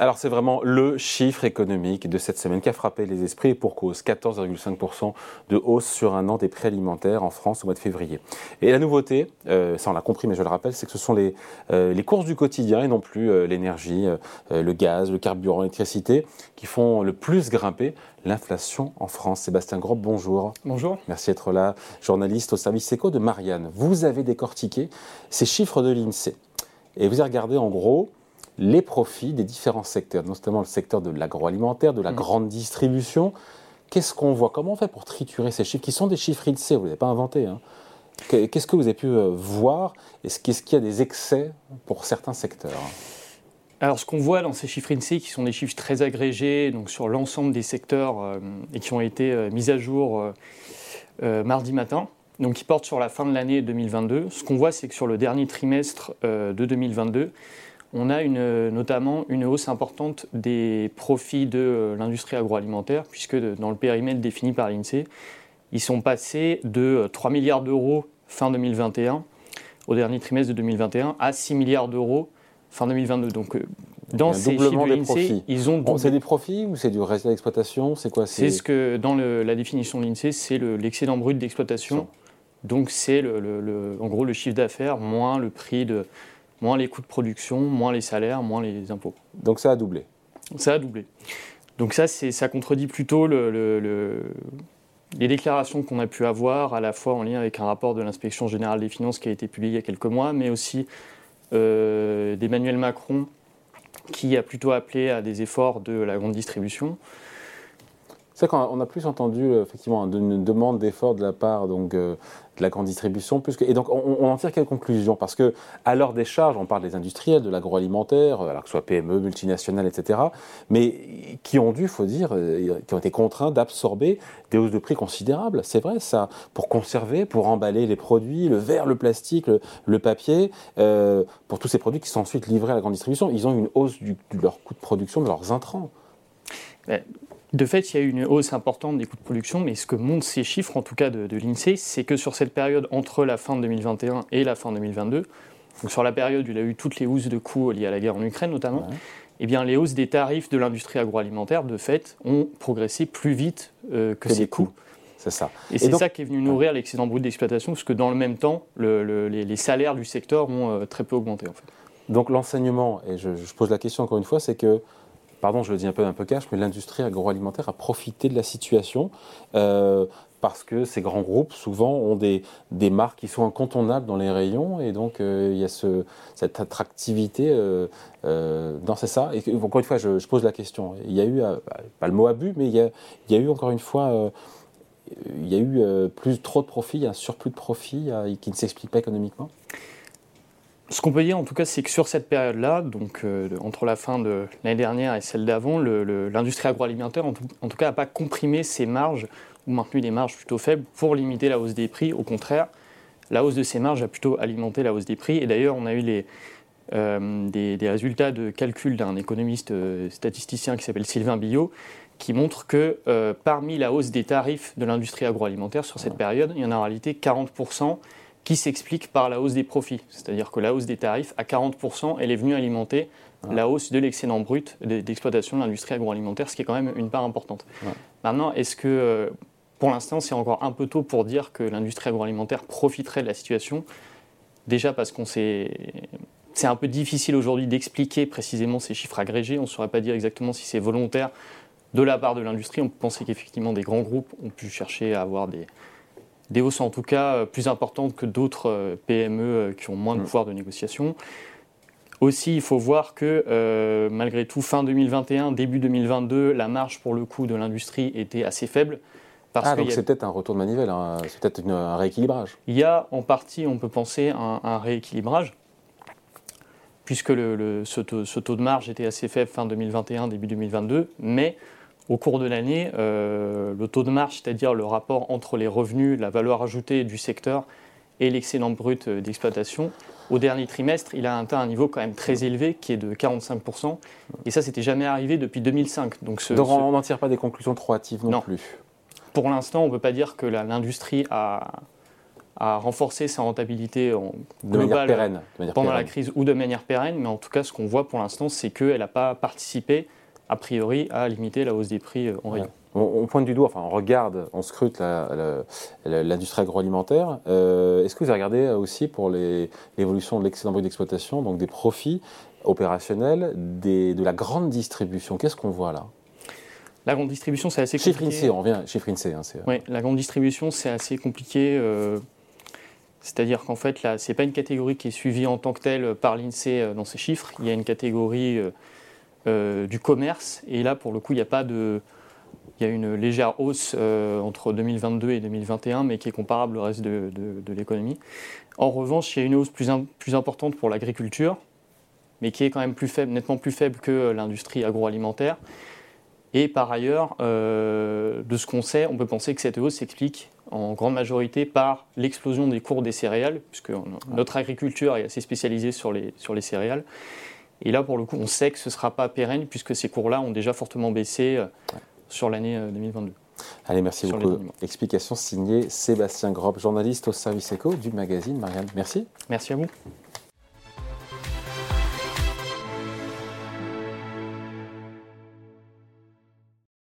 Alors c'est vraiment le chiffre économique de cette semaine qui a frappé les esprits et pour cause 14,5% de hausse sur un an des prix alimentaires en France au mois de février. Et la nouveauté, euh, ça on l'a compris mais je le rappelle, c'est que ce sont les, euh, les courses du quotidien et non plus euh, l'énergie, le gaz, le carburant, l'électricité qui font le plus grimper l'inflation en France. Sébastien Grob, bonjour. Bonjour. Merci d'être là, journaliste au service éco de Marianne. Vous avez décortiqué ces chiffres de l'INSEE et vous avez regardé en gros les profits des différents secteurs, notamment le secteur de l'agroalimentaire, de la mm. grande distribution. Qu'est-ce qu'on voit? Comment on fait pour triturer ces chiffres qui sont des chiffres INSEE Vous ne les avez pas inventés. Hein. Qu'est-ce que vous avez pu euh, voir? Est-ce qu'il y a des excès pour certains secteurs? Alors, ce qu'on voit dans ces chiffres INSEE, qui sont des chiffres très agrégés, donc sur l'ensemble des secteurs, euh, et qui ont été euh, mis à jour mardi matin, donc qui portent sur la fin de l'année 2022, ce qu'on voit, c'est que sur le dernier trimestre de 2022, on a notamment une hausse importante des profits de euh, l'industrie agroalimentaire, puisque dans le périmètre défini par l'INSEE, ils sont passés de 3 euh, milliards d'euros fin 2021 au dernier trimestre de 2021 à 6 milliards d'euros fin 2022. Donc, euh, dans ces chiffres de l'INSEE, ils ont. C'est des profits ou c'est du résultat d'exploitation C'est quoi? C'est ce que, dans la définition de l'INSEE, c'est l'excédent brut d'exploitation. Donc, c'est en gros le chiffre d'affaires moins le prix de, moins les coûts de production, moins les salaires, moins les impôts. Donc ça a doublé Ça a doublé. Donc ça, ça contredit plutôt les déclarations qu'on a pu avoir, à la fois en lien avec un rapport de l'inspection générale des finances qui a été publié il y a quelques mois, mais aussi euh, d'Emmanuel Macron qui a plutôt appelé à des efforts de la grande distribution. C'est qu'on a plus entendu euh, effectivement une demande d'effort de la part euh, de la grande distribution. Et donc on, en tire quelle conclusion? Parce que à l'heure des charges, on parle des industriels, de l'agroalimentaire, alors que ce soit PME, multinationales, etc., mais qui ont dû, faut dire, euh, qui ont été contraints d'absorber des hausses de prix considérables. C'est vrai ça, pour conserver, pour emballer les produits, le verre, le plastique, le, papier, pour tous ces produits qui sont ensuite livrés à la grande distribution, ils ont une hausse de leur coût de production, de leurs intrants. De fait, il y a eu une hausse importante des coûts de production, mais ce que montrent ces chiffres, en tout cas de, l'INSEE, c'est que sur cette période entre la fin de 2021 et la fin 2022, donc sur la période où il y a eu toutes les hausses de coûts liées à la guerre en Ukraine notamment, eh bien, les hausses des tarifs de l'industrie agroalimentaire, de fait, ont progressé plus vite euh, que, ces coûts. C'est ça. Et, c'est ça qui est venu nourrir l'excédent brut d'exploitation, parce que dans le même temps, les, salaires du secteur ont euh, très peu augmenté. En fait. Donc l'enseignement, et je, je, pose la question encore une fois, c'est que pardon, je le dis un peu un peu cash, mais l'industrie agroalimentaire a profité de la situation euh, parce que ces grands groupes souvent ont des, des marques qui sont incontournables dans les rayons et donc euh, il y a ce, cette attractivité. Euh, non, c'est ça. Et encore une fois, je, pose la question. Il y a eu, pas le mot abus, mais il y a, il y a eu encore une fois il y a eu plus trop de profits, un surplus de profits qui ne s'explique pas économiquement? Ce qu'on peut dire en tout cas, c'est que sur cette période-là, donc euh, entre la fin de l'année dernière et celle d'avant, l'industrie agroalimentaire en tout, cas n'a pas comprimé ses marges ou maintenu des marges plutôt faibles pour limiter la hausse des prix. Au contraire, la hausse de ces marges a plutôt alimenté la hausse des prix. Et d'ailleurs, on a eu les, euh, des, résultats de calcul d'un économiste euh, statisticien qui s'appelle Sylvain Billot, qui montre que parmi la hausse des tarifs de l'industrie agroalimentaire sur cette période, il y en a en réalité 40% qui s'explique par la hausse des profits. C'est-à-dire que la hausse des tarifs, à 40%, elle est venue alimenter la hausse de l'excédent brut d'exploitation de l'industrie agroalimentaire, ce qui est quand même une part importante. Maintenant, est-ce que, euh, pour l'instant, c'est encore un peu tôt pour dire que l'industrie agroalimentaire profiterait de la situation? Déjà parce qu'on sait... C'est un peu difficile aujourd'hui d'expliquer précisément ces chiffres agrégés. On ne saurait pas dire exactement si c'est volontaire de la part de l'industrie. On peut penser qu'effectivement des grands groupes ont pu chercher à avoir des, des hausses en tout cas euh, plus importantes que d'autres euh, PME euh, qui ont moins de mm. pouvoir de négociation. Aussi, il faut voir que malgré tout, fin 2021, début 2022, la marge pour le coût de l'industrie était assez faible. Parce ah, donc c'est peut-être un retour de manivelle, hein. c'est peut-être un rééquilibrage. Il y a en partie, on peut penser, un, un rééquilibrage, puisque le, ce, taux, ce, taux, de marge était assez faible fin 2021, début 2022, mais au cours de l'année, euh, le taux de marge, c'est-à-dire le rapport entre les revenus, la valeur ajoutée du secteur et l'excédent brut euh, d'exploitation, au dernier trimestre, il a atteint un niveau quand même très élevé qui est de 45%. Et ça, c'était jamais arrivé depuis 2005. Donc, on n'en tire pas des conclusions trop hâtives non, plus. Pour l'instant, on ne peut pas dire que l'industrie a, à renforcer sa rentabilité en de manière pérenne, pendant la crise ou de manière pérenne. Mais en tout cas, ce qu'on voit pour l'instant, c'est qu'elle n'a pas participé, a priori, à limiter la hausse des prix en rayon. On, pointe du doigt, enfin on regarde, on scrute l'industrie agroalimentaire. Euh, est-ce que vous avez regardé aussi pour l'évolution de l'excédent brut d'exploitation, donc des profits opérationnels de la grande distribution? Qu'est-ce qu'on voit là? La grande distribution, c'est assez compliqué. Chiffre INSEE, on revient, chiffre INSEE. Hein, oui, la grande distribution, c'est assez compliqué. Euh, c'est-à-dire qu'en fait, là, ce n'est pas une catégorie qui est suivie en tant que telle par l'INSEE euh, dans ses chiffres. Il y a une catégorie du commerce, et là, pour le coup, il n'y a pas de il y a une légère hausse euh, entre 2022 et 2021, mais qui est comparable au reste de, l'économie. En revanche, il y a une hausse plus, plus importante pour l'agriculture, mais qui est quand même plus faible, nettement plus faible que l'industrie agroalimentaire. Et par ailleurs, euh, de ce qu'on sait, on peut penser que cette hausse s'explique en grande majorité par l'explosion des cours des céréales, puisque notre agriculture est assez spécialisée sur les, sur les céréales. Et là, pour le coup, on sait que ce ne sera pas pérenne, puisque ces cours-là ont déjà fortement baissé. Euh, sur l'année 2022. Euh, Allez, merci beaucoup. Explication signée Sébastien Grob, journaliste au service éco du magazine Marianne. Merci. Merci à vous.